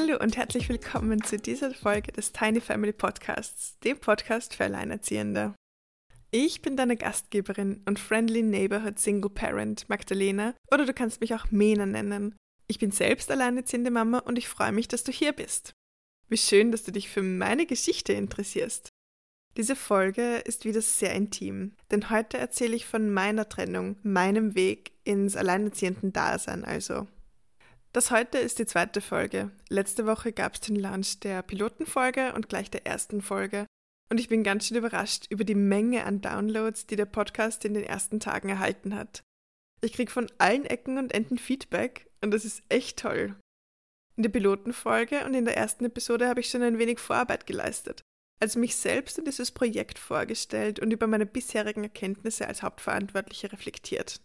Hallo und herzlich willkommen zu dieser Folge des Tiny Family Podcasts, dem Podcast für Alleinerziehende. Ich bin deine Gastgeberin und Friendly Neighborhood Single Parent Magdalena oder du kannst mich auch Mena nennen. Ich bin selbst alleinerziehende Mama und ich freue mich, dass du hier bist. Wie schön, dass du dich für meine Geschichte interessierst. Diese Folge ist wieder sehr intim, denn heute erzähle ich von meiner Trennung, meinem Weg ins alleinerziehenden Dasein also. Das heute ist die zweite Folge. Letzte Woche gab es den Launch der Pilotenfolge und gleich der ersten Folge. Und ich bin ganz schön überrascht über die Menge an Downloads, die der Podcast in den ersten Tagen erhalten hat. Ich kriege von allen Ecken und Enden Feedback und das ist echt toll. In der Pilotenfolge und in der ersten Episode habe ich schon ein wenig Vorarbeit geleistet, also mich selbst und dieses Projekt vorgestellt und über meine bisherigen Erkenntnisse als Hauptverantwortliche reflektiert.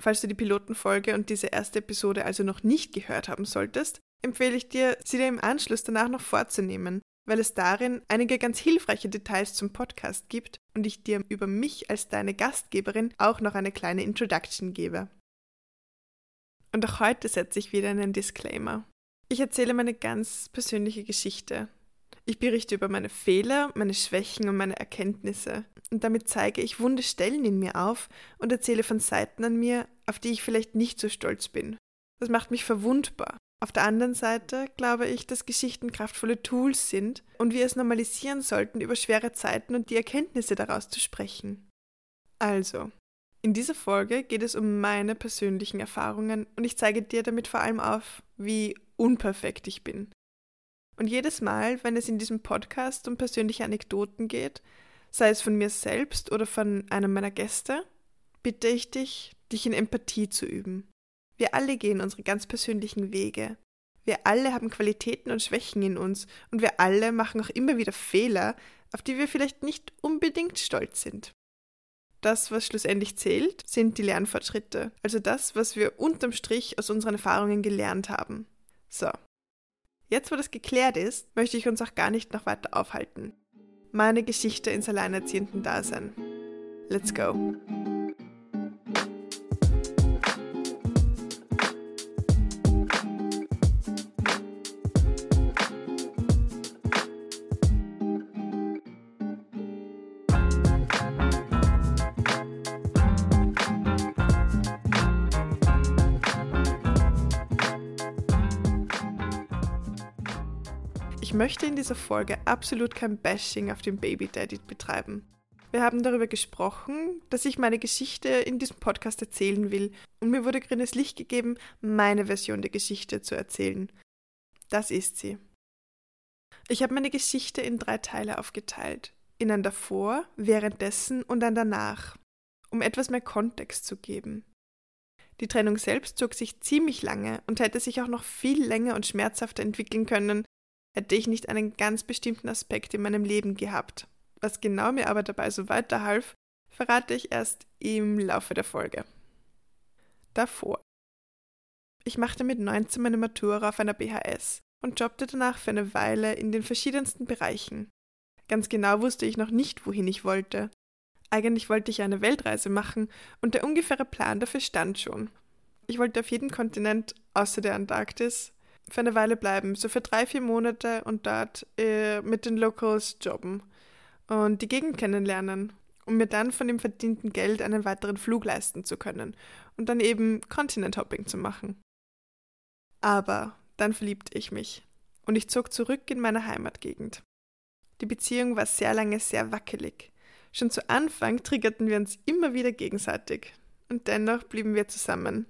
Falls du die Pilotenfolge und diese erste Episode also noch nicht gehört haben solltest, empfehle ich dir, sie dir im Anschluss danach noch vorzunehmen, weil es darin einige ganz hilfreiche Details zum Podcast gibt und ich dir über mich als deine Gastgeberin auch noch eine kleine Introduction gebe. Und auch heute setze ich wieder einen Disclaimer. Ich erzähle meine ganz persönliche Geschichte. Ich berichte über meine Fehler, meine Schwächen und meine Erkenntnisse. Und damit zeige ich wunde Stellen in mir auf und erzähle von Seiten an mir, auf die ich vielleicht nicht so stolz bin. Das macht mich verwundbar. Auf der anderen Seite glaube ich, dass Geschichten kraftvolle Tools sind und wir es normalisieren sollten, über schwere Zeiten und die Erkenntnisse daraus zu sprechen. Also, in dieser Folge geht es um meine persönlichen Erfahrungen und ich zeige dir damit vor allem auf, wie unperfekt ich bin. Und jedes Mal, wenn es in diesem Podcast um persönliche Anekdoten geht, sei es von mir selbst oder von einem meiner Gäste, bitte ich dich, dich in Empathie zu üben. Wir alle gehen unsere ganz persönlichen Wege. Wir alle haben Qualitäten und Schwächen in uns und wir alle machen auch immer wieder Fehler, auf die wir vielleicht nicht unbedingt stolz sind. Das, was schlussendlich zählt, sind die Lernfortschritte, also das, was wir unterm Strich aus unseren Erfahrungen gelernt haben. So. Jetzt, wo das geklärt ist, möchte ich uns auch gar nicht noch weiter aufhalten. Meine Geschichte ins alleinerziehenden Dasein. Let's go. Möchte in dieser Folge absolut kein Bashing auf den Baby Daddy betreiben. Wir haben darüber gesprochen, dass ich meine Geschichte in diesem Podcast erzählen will und mir wurde grünes Licht gegeben, meine Version der Geschichte zu erzählen. Das ist sie. Ich habe meine Geschichte in drei Teile aufgeteilt. In ein davor, währenddessen und ein danach, um etwas mehr Kontext zu geben. Die Trennung selbst zog sich ziemlich lange und hätte sich auch noch viel länger und schmerzhafter entwickeln können, hätte ich nicht einen ganz bestimmten Aspekt in meinem Leben gehabt. Was genau mir aber dabei so weiterhalf, verrate ich erst im Laufe der Folge. Davor. Ich machte mit 19 meine Matura auf einer BHS und jobbte danach für eine Weile in den verschiedensten Bereichen. Ganz genau wusste ich noch nicht, wohin ich wollte. Eigentlich wollte ich eine Weltreise machen und der ungefähre Plan dafür stand schon. Ich wollte auf jedem Kontinent außer der Antarktis für eine Weile bleiben, so für drei, vier Monate und dort äh, mit den Locals jobben und die Gegend kennenlernen, um mir dann von dem verdienten Geld einen weiteren Flug leisten zu können und dann eben Continent Hopping zu machen. Aber dann verliebte ich mich und ich zog zurück in meine Heimatgegend. Die Beziehung war sehr lange sehr wackelig. Schon zu Anfang triggerten wir uns immer wieder gegenseitig und dennoch blieben wir zusammen.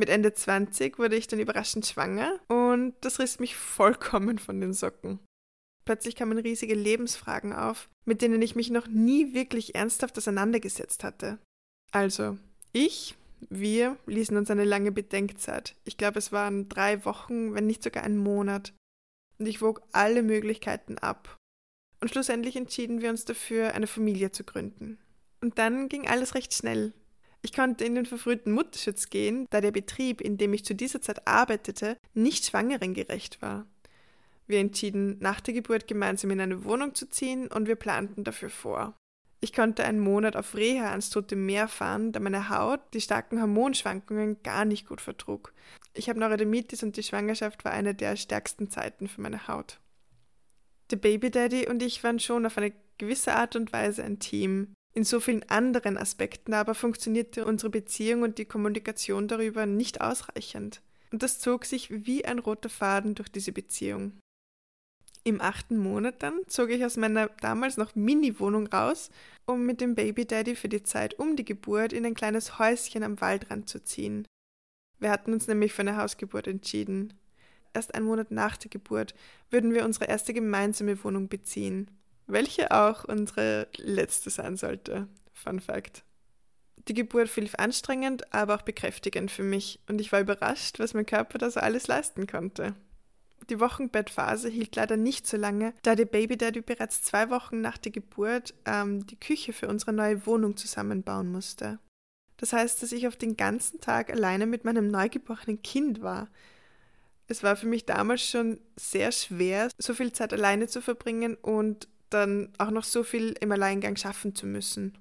Mit Ende 20 wurde ich dann überraschend schwanger und das riss mich vollkommen von den Socken. Plötzlich kamen riesige Lebensfragen auf, mit denen ich mich noch nie wirklich ernsthaft auseinandergesetzt hatte. Also, ich, wir ließen uns eine lange Bedenkzeit. Ich glaube, es waren drei Wochen, wenn nicht sogar ein Monat. Und ich wog alle Möglichkeiten ab. Und schlussendlich entschieden wir uns dafür, eine Familie zu gründen. Und dann ging alles recht schnell. Ich konnte in den verfrühten Mutterschutz gehen, da der Betrieb, in dem ich zu dieser Zeit arbeitete, nicht schwangerengerecht war. Wir entschieden, nach der Geburt gemeinsam in eine Wohnung zu ziehen und wir planten dafür vor. Ich konnte einen Monat auf Reha ans Tote Meer fahren, da meine Haut die starken Hormonschwankungen gar nicht gut vertrug. Ich habe Neurodermitis und die Schwangerschaft war eine der stärksten Zeiten für meine Haut. Der Baby Daddy und ich waren schon auf eine gewisse Art und Weise ein Team. In so vielen anderen Aspekten aber funktionierte unsere Beziehung und die Kommunikation darüber nicht ausreichend. Und das zog sich wie ein roter Faden durch diese Beziehung. Im achten Monat dann zog ich aus meiner damals noch Mini-Wohnung raus, um mit dem Baby Daddy für die Zeit um die Geburt in ein kleines Häuschen am Waldrand zu ziehen. Wir hatten uns nämlich für eine Hausgeburt entschieden. Erst einen Monat nach der Geburt würden wir unsere erste gemeinsame Wohnung beziehen, welche auch unsere letzte sein sollte. Fun Fact. Die Geburt verlief anstrengend, aber auch bekräftigend für mich und ich war überrascht, was mein Körper da so alles leisten konnte. Die Wochenbettphase hielt leider nicht so lange, da der Baby Daddy bereits zwei Wochen nach der Geburt ähm, die Küche für unsere neue Wohnung zusammenbauen musste. Das heißt, dass ich auf den ganzen Tag alleine mit meinem neugeborenen Kind war. Es war für mich damals schon sehr schwer, so viel Zeit alleine zu verbringen und dann auch noch so viel im Alleingang schaffen zu müssen.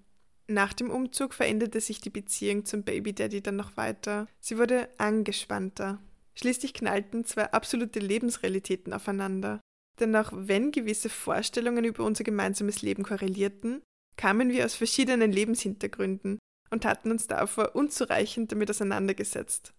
Nach dem Umzug veränderte sich die Beziehung zum Baby Daddy dann noch weiter. Sie wurde angespannter. Schließlich knallten zwei absolute Lebensrealitäten aufeinander. Denn auch wenn gewisse Vorstellungen über unser gemeinsames Leben korrelierten, kamen wir aus verschiedenen Lebenshintergründen und hatten uns davor unzureichend damit auseinandergesetzt.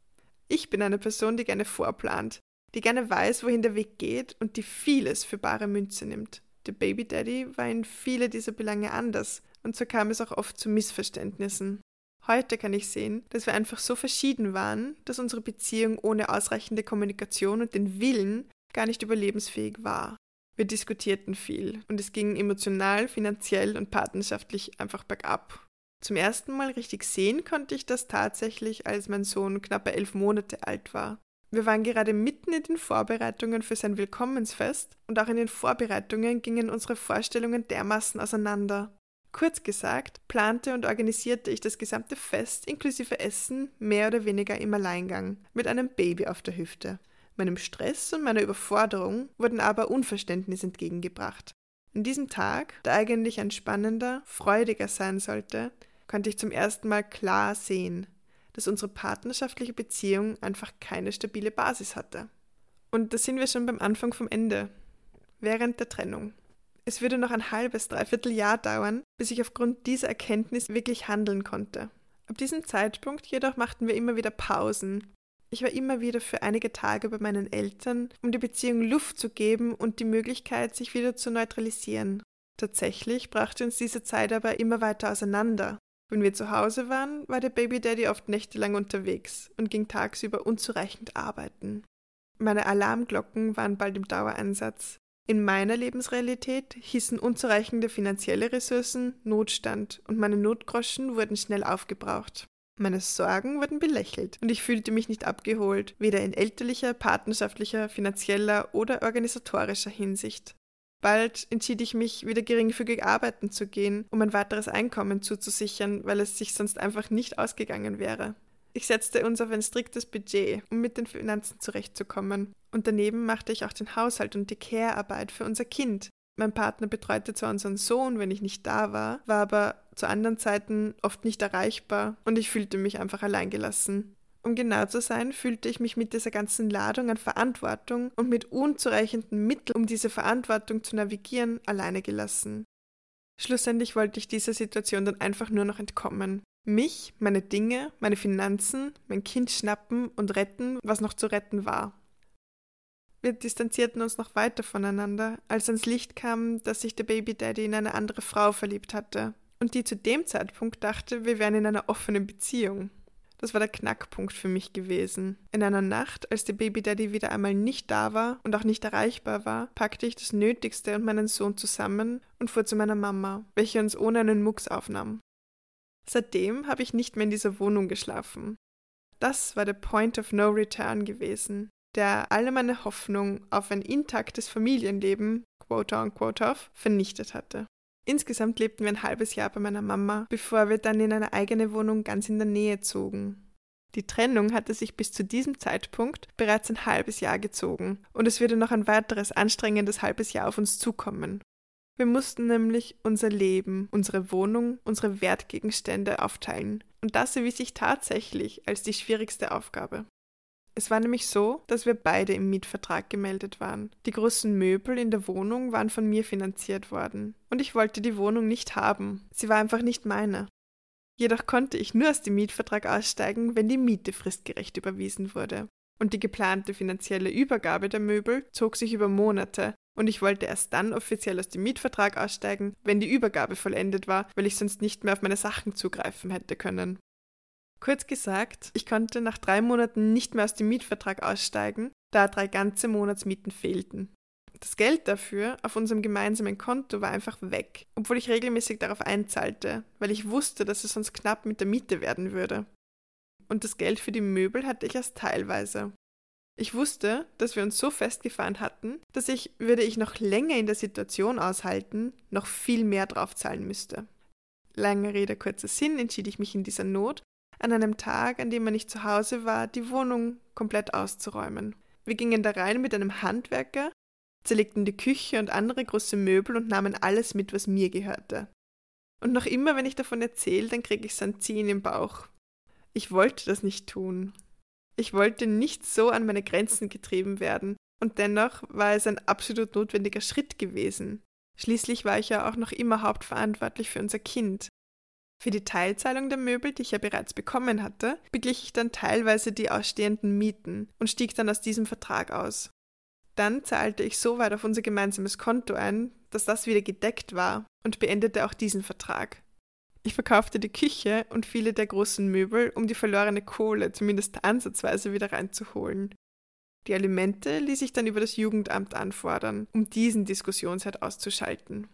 Ich bin eine Person, die gerne vorplant, die gerne weiß, wohin der Weg geht und die vieles für bare Münze nimmt. Der Baby Daddy war in viele dieser Belange anders und so kam es auch oft zu Missverständnissen. Heute kann ich sehen, dass wir einfach so verschieden waren, dass unsere Beziehung ohne ausreichende Kommunikation und den Willen gar nicht überlebensfähig war. Wir diskutierten viel und es ging emotional, finanziell und partnerschaftlich einfach bergab. Zum ersten Mal richtig sehen konnte ich das tatsächlich, als mein Sohn knappe elf Monate alt war. Wir waren gerade mitten in den Vorbereitungen für sein Willkommensfest und auch in den Vorbereitungen gingen unsere Vorstellungen dermaßen auseinander. Kurz gesagt, plante und organisierte ich das gesamte Fest inklusive Essen mehr oder weniger im Alleingang, mit einem Baby auf der Hüfte. Meinem Stress und meiner Überforderung wurden aber Unverständnis entgegengebracht. An diesem Tag, der eigentlich ein spannender, freudiger sein sollte, konnte ich zum ersten Mal klar sehen, dass unsere partnerschaftliche Beziehung einfach keine stabile Basis hatte. Und da sind wir schon beim Anfang vom Ende, während der Trennung. Es würde noch ein halbes, dreiviertel Jahr dauern, bis ich aufgrund dieser Erkenntnis wirklich handeln konnte. Ab diesem Zeitpunkt jedoch machten wir immer wieder Pausen. Ich war immer wieder für einige Tage bei meinen Eltern, um die Beziehung Luft zu geben und die Möglichkeit, sich wieder zu neutralisieren. Tatsächlich brachte uns diese Zeit aber immer weiter auseinander. Wenn wir zu Hause waren, war der Baby Daddy oft nächtelang unterwegs und ging tagsüber unzureichend arbeiten. Meine Alarmglocken waren bald im Dauereinsatz. In meiner Lebensrealität hießen unzureichende finanzielle Ressourcen Notstand und meine Notgroschen wurden schnell aufgebraucht. Meine Sorgen wurden belächelt und ich fühlte mich nicht abgeholt, weder in elterlicher, partnerschaftlicher, finanzieller oder organisatorischer Hinsicht. Bald entschied ich mich, wieder geringfügig arbeiten zu gehen, um ein weiteres Einkommen zuzusichern, weil es sich sonst einfach nicht ausgegangen wäre. Ich setzte uns auf ein striktes Budget, um mit den Finanzen zurechtzukommen. Und daneben machte ich auch den Haushalt und die Care-Arbeit für unser Kind. Mein Partner betreute zwar unseren Sohn, wenn ich nicht da war, war aber zu anderen Zeiten oft nicht erreichbar und ich fühlte mich einfach alleingelassen. Um genau zu sein, fühlte ich mich mit dieser ganzen Ladung an Verantwortung und mit unzureichenden Mitteln, um diese Verantwortung zu navigieren, alleine gelassen. Schlussendlich wollte ich dieser Situation dann einfach nur noch entkommen. Mich, meine Dinge, meine Finanzen, mein Kind schnappen und retten, was noch zu retten war. Wir distanzierten uns noch weiter voneinander, als ans Licht kam, dass sich der Baby Daddy in eine andere Frau verliebt hatte und die zu dem Zeitpunkt dachte, wir wären in einer offenen Beziehung. Das war der Knackpunkt für mich gewesen. In einer Nacht, als der Baby Daddy wieder einmal nicht da war und auch nicht erreichbar war, packte ich das Nötigste und meinen Sohn zusammen und fuhr zu meiner Mama, welche uns ohne einen Mucks aufnahm. Seitdem habe ich nicht mehr in dieser Wohnung geschlafen. Das war der Point of No Return gewesen, der alle meine Hoffnung auf ein intaktes Familienleben, quote unquote vernichtet hatte. Insgesamt lebten wir ein halbes Jahr bei meiner Mama, bevor wir dann in eine eigene Wohnung ganz in der Nähe zogen. Die Trennung hatte sich bis zu diesem Zeitpunkt bereits ein halbes Jahr gezogen und es würde noch ein weiteres anstrengendes halbes Jahr auf uns zukommen. Wir mussten nämlich unser Leben, unsere Wohnung, unsere Wertgegenstände aufteilen. Und das erwies sich tatsächlich als die schwierigste Aufgabe. Es war nämlich so, dass wir beide im Mietvertrag gemeldet waren. Die großen Möbel in der Wohnung waren von mir finanziert worden. Und ich wollte die Wohnung nicht haben. Sie war einfach nicht meine. Jedoch konnte ich nur aus dem Mietvertrag aussteigen, wenn die Miete fristgerecht überwiesen wurde. Und die geplante finanzielle Übergabe der Möbel zog sich über Monate, und ich wollte erst dann offiziell aus dem Mietvertrag aussteigen, wenn die Übergabe vollendet war, weil ich sonst nicht mehr auf meine Sachen zugreifen hätte können. Kurz gesagt, ich konnte nach drei Monaten nicht mehr aus dem Mietvertrag aussteigen, da drei ganze Monatsmieten fehlten. Das Geld dafür auf unserem gemeinsamen Konto war einfach weg, obwohl ich regelmäßig darauf einzahlte, weil ich wusste, dass es sonst knapp mit der Miete werden würde. Und das Geld für die Möbel hatte ich erst teilweise. Ich wusste, dass wir uns so festgefahren hatten, dass ich, würde ich noch länger in der Situation aushalten, noch viel mehr draufzahlen müsste. Lange Rede, kurzer Sinn, entschied ich mich in dieser Not, an einem Tag, an dem man nicht zu Hause war, die Wohnung komplett auszuräumen. Wir gingen da rein mit einem Handwerker, zerlegten die Küche und andere große Möbel und nahmen alles mit, was mir gehörte. Und noch immer, wenn ich davon erzähle, dann kriege ich Ziehen im Bauch. Ich wollte das nicht tun. Ich wollte nicht so an meine Grenzen getrieben werden, und dennoch war es ein absolut notwendiger Schritt gewesen. Schließlich war ich ja auch noch immer hauptverantwortlich für unser Kind. Für die Teilzahlung der Möbel, die ich ja bereits bekommen hatte, beglich ich dann teilweise die ausstehenden Mieten und stieg dann aus diesem Vertrag aus. Dann zahlte ich so weit auf unser gemeinsames Konto ein, dass das wieder gedeckt war und beendete auch diesen Vertrag. Ich verkaufte die Küche und viele der großen Möbel, um die verlorene Kohle zumindest ansatzweise wieder reinzuholen. Die Alimente ließ ich dann über das Jugendamt anfordern, um diesen Diskussionsherd auszuschalten.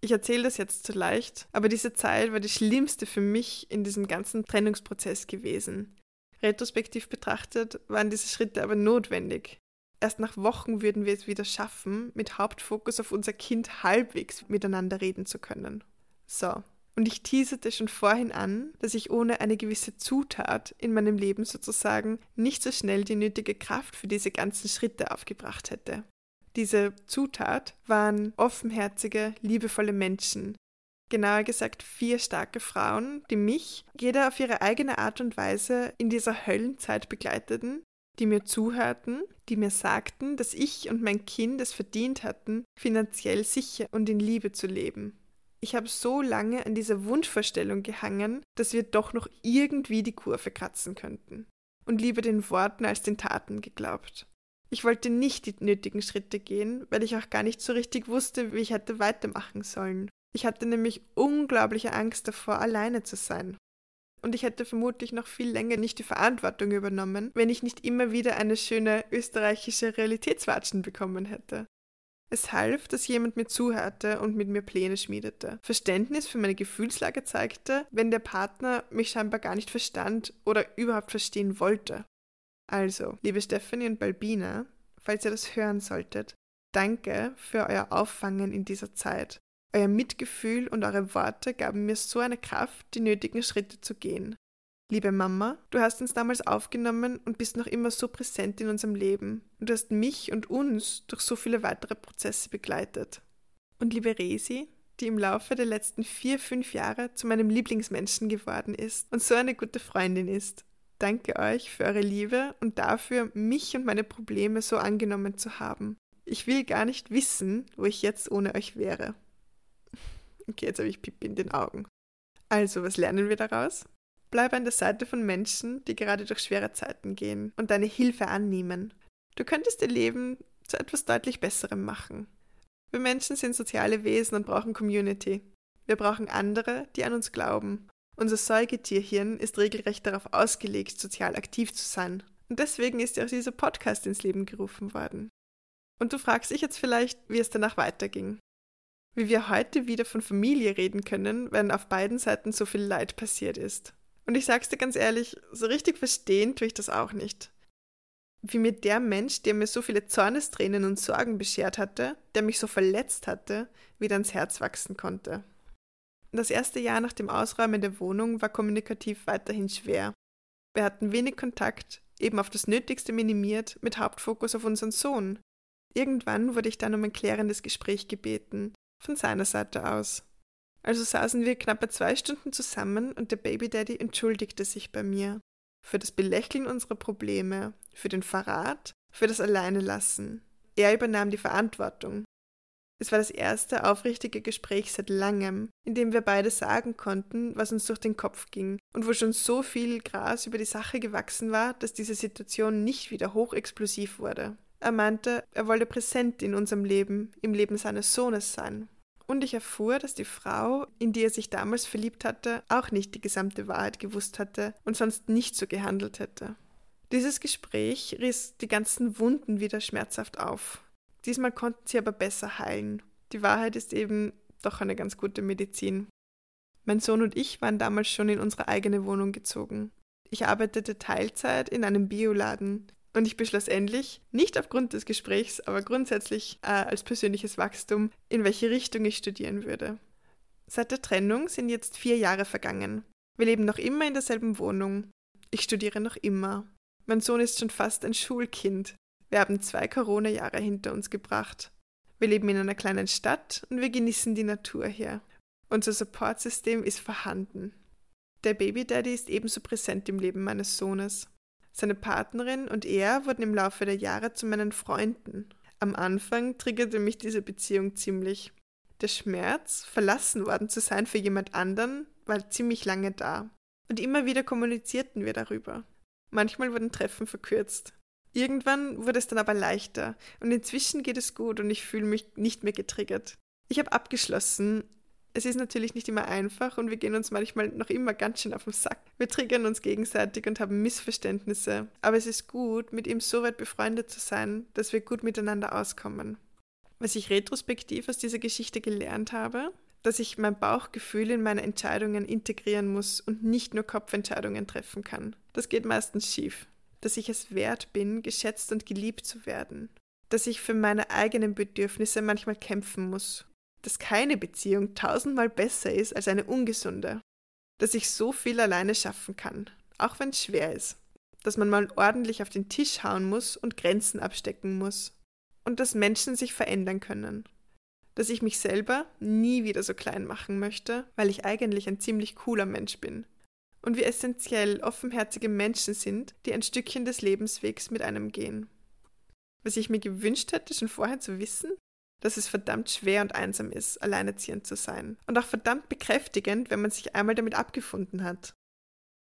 Ich erzähle das jetzt zu leicht, aber diese Zeit war die schlimmste für mich in diesem ganzen Trennungsprozess gewesen. Retrospektiv betrachtet waren diese Schritte aber notwendig. Erst nach Wochen würden wir es wieder schaffen, mit Hauptfokus auf unser Kind halbwegs miteinander reden zu können. So, und ich teaserte schon vorhin an, dass ich ohne eine gewisse Zutat in meinem Leben sozusagen nicht so schnell die nötige Kraft für diese ganzen Schritte aufgebracht hätte. Diese Zutat waren offenherzige, liebevolle Menschen. Genauer gesagt vier starke Frauen, die mich, jeder auf ihre eigene Art und Weise, in dieser Höllenzeit begleiteten, die mir zuhörten, die mir sagten, dass ich und mein Kind es verdient hatten, finanziell sicher und in Liebe zu leben. Ich habe so lange an dieser Wunschvorstellung gehangen, dass wir doch noch irgendwie die Kurve kratzen könnten. Und lieber den Worten als den Taten geglaubt. Ich wollte nicht die nötigen Schritte gehen, weil ich auch gar nicht so richtig wusste, wie ich hätte weitermachen sollen. Ich hatte nämlich unglaubliche Angst davor, alleine zu sein. Und ich hätte vermutlich noch viel länger nicht die Verantwortung übernommen, wenn ich nicht immer wieder eine schöne österreichische Realitätswatschen bekommen hätte. Es half, dass jemand mir zuhörte und mit mir Pläne schmiedete, Verständnis für meine Gefühlslage zeigte, wenn der Partner mich scheinbar gar nicht verstand oder überhaupt verstehen wollte. Also, liebe Stephanie und Balbina, falls ihr das hören solltet, danke für euer Auffangen in dieser Zeit. Euer Mitgefühl und eure Worte gaben mir so eine Kraft, die nötigen Schritte zu gehen. Liebe Mama, du hast uns damals aufgenommen und bist noch immer so präsent in unserem Leben. Und du hast mich und uns durch so viele weitere Prozesse begleitet. Und liebe Resi, die im Laufe der letzten vier, fünf Jahre zu meinem Lieblingsmenschen geworden ist und so eine gute Freundin ist. Danke euch für eure Liebe und dafür, mich und meine Probleme so angenommen zu haben. Ich will gar nicht wissen, wo ich jetzt ohne euch wäre. Okay, jetzt habe ich Pipi in den Augen. Also, was lernen wir daraus? Bleib an der Seite von Menschen, die gerade durch schwere Zeiten gehen und deine Hilfe annehmen. Du könntest ihr Leben zu etwas deutlich Besserem machen. Wir Menschen sind soziale Wesen und brauchen Community. Wir brauchen andere, die an uns glauben. Unser Säugetierhirn ist regelrecht darauf ausgelegt, sozial aktiv zu sein. Und deswegen ist ja auch dieser Podcast ins Leben gerufen worden. Und du fragst dich jetzt vielleicht, wie es danach weiterging. Wie wir heute wieder von Familie reden können, wenn auf beiden Seiten so viel Leid passiert ist. Und ich sag's dir ganz ehrlich, so richtig verstehen tue ich das auch nicht. Wie mir der Mensch, der mir so viele Zornestränen und Sorgen beschert hatte, der mich so verletzt hatte, wieder ans Herz wachsen konnte. Das erste Jahr nach dem Ausräumen der Wohnung war kommunikativ weiterhin schwer. Wir hatten wenig Kontakt, eben auf das Nötigste minimiert, mit Hauptfokus auf unseren Sohn. Irgendwann wurde ich dann um ein klärendes Gespräch gebeten, von seiner Seite aus. Also saßen wir knappe zwei Stunden zusammen und der Baby Daddy entschuldigte sich bei mir für das Belächeln unserer Probleme, für den Verrat, für das Alleinelassen. Er übernahm die Verantwortung. Es war das erste aufrichtige Gespräch seit langem, in dem wir beide sagen konnten, was uns durch den Kopf ging und wo schon so viel Gras über die Sache gewachsen war, dass diese Situation nicht wieder hochexplosiv wurde. Er meinte, er wolle präsent in unserem Leben, im Leben seines Sohnes sein. Und ich erfuhr, dass die Frau, in die er sich damals verliebt hatte, auch nicht die gesamte Wahrheit gewusst hatte und sonst nicht so gehandelt hätte. Dieses Gespräch riss die ganzen Wunden wieder schmerzhaft auf. Diesmal konnten sie aber besser heilen. Die Wahrheit ist eben doch eine ganz gute Medizin. Mein Sohn und ich waren damals schon in unsere eigene Wohnung gezogen. Ich arbeitete Teilzeit in einem Bioladen und ich beschloss endlich, nicht aufgrund des Gesprächs, aber grundsätzlich äh, als persönliches Wachstum, in welche Richtung ich studieren würde. Seit der Trennung sind jetzt vier Jahre vergangen. Wir leben noch immer in derselben Wohnung. Ich studiere noch immer. Mein Sohn ist schon fast ein Schulkind. Wir haben zwei Corona-Jahre hinter uns gebracht. Wir leben in einer kleinen Stadt und wir genießen die Natur hier. Unser Supportsystem ist vorhanden. Der Baby Daddy ist ebenso präsent im Leben meines Sohnes. Seine Partnerin und er wurden im Laufe der Jahre zu meinen Freunden. Am Anfang triggerte mich diese Beziehung ziemlich. Der Schmerz, verlassen worden zu sein für jemand anderen, war ziemlich lange da. Und immer wieder kommunizierten wir darüber. Manchmal wurden Treffen verkürzt. Irgendwann wurde es dann aber leichter und inzwischen geht es gut und ich fühle mich nicht mehr getriggert. Ich habe abgeschlossen. Es ist natürlich nicht immer einfach und wir gehen uns manchmal noch immer ganz schön auf den Sack. Wir triggern uns gegenseitig und haben Missverständnisse. Aber es ist gut, mit ihm so weit befreundet zu sein, dass wir gut miteinander auskommen. Was ich retrospektiv aus dieser Geschichte gelernt habe, dass ich mein Bauchgefühl in meine Entscheidungen integrieren muss und nicht nur Kopfentscheidungen treffen kann. Das geht meistens schief. Dass ich es wert bin, geschätzt und geliebt zu werden. Dass ich für meine eigenen Bedürfnisse manchmal kämpfen muss. Dass keine Beziehung tausendmal besser ist als eine ungesunde. Dass ich so viel alleine schaffen kann, auch wenn es schwer ist. Dass man mal ordentlich auf den Tisch hauen muss und Grenzen abstecken muss. Und dass Menschen sich verändern können dass ich mich selber nie wieder so klein machen möchte, weil ich eigentlich ein ziemlich cooler Mensch bin. Und wie essentiell offenherzige Menschen sind, die ein Stückchen des Lebenswegs mit einem gehen. Was ich mir gewünscht hätte, schon vorher zu wissen, dass es verdammt schwer und einsam ist, alleinerziehend zu sein. Und auch verdammt bekräftigend, wenn man sich einmal damit abgefunden hat.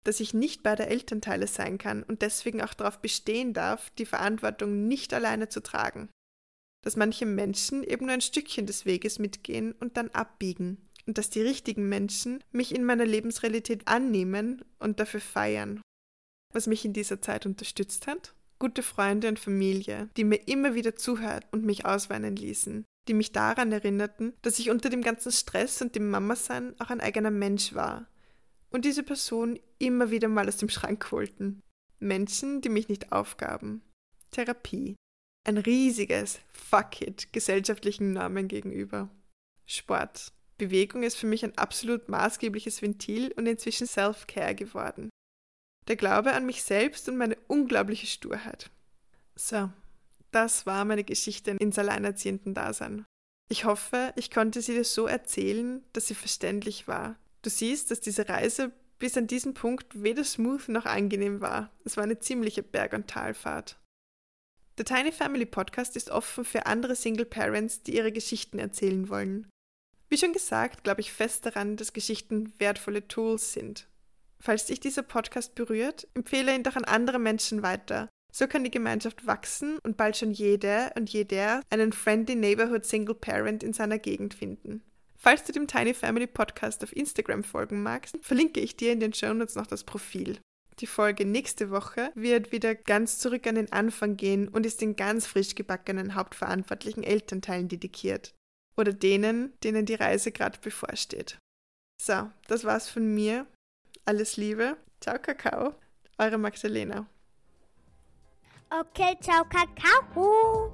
Dass ich nicht beide Elternteile sein kann und deswegen auch darauf bestehen darf, die Verantwortung nicht alleine zu tragen dass manche Menschen eben nur ein Stückchen des Weges mitgehen und dann abbiegen und dass die richtigen Menschen mich in meiner Lebensrealität annehmen und dafür feiern. Was mich in dieser Zeit unterstützt hat? Gute Freunde und Familie, die mir immer wieder zuhört und mich ausweinen ließen, die mich daran erinnerten, dass ich unter dem ganzen Stress und dem Mama-Sein auch ein eigener Mensch war. Und diese Person immer wieder mal aus dem Schrank holten. Menschen, die mich nicht aufgaben. Therapie ein riesiges Fuck it gesellschaftlichen Normen gegenüber. Sport. Bewegung ist für mich ein absolut maßgebliches Ventil und inzwischen Self-Care geworden. Der Glaube an mich selbst und meine unglaubliche Sturheit. So, das war meine Geschichte ins alleinerziehenden Dasein. Ich hoffe, ich konnte sie dir so erzählen, dass sie verständlich war. Du siehst, dass diese Reise bis an diesen Punkt weder smooth noch angenehm war. Es war eine ziemliche Berg- und Talfahrt. Der Tiny Family Podcast ist offen für andere Single Parents, die ihre Geschichten erzählen wollen. Wie schon gesagt, glaube ich fest daran, dass Geschichten wertvolle Tools sind. Falls dich dieser Podcast berührt, empfehle ihn doch an andere Menschen weiter. So kann die Gemeinschaft wachsen und bald schon jede und jeder einen Friendly Neighborhood Single Parent in seiner Gegend finden. Falls du dem Tiny Family Podcast auf Instagram folgen magst, verlinke ich dir in den Shownotes noch das Profil. Die Folge nächste Woche wird wieder ganz zurück an den Anfang gehen und ist den ganz frisch gebackenen hauptverantwortlichen Elternteilen dedikiert. Oder denen, denen die Reise gerade bevorsteht. So, das war's von mir. Alles Liebe. Ciao, Kakao. Eure Magdalena. Okay, ciao, Kakao.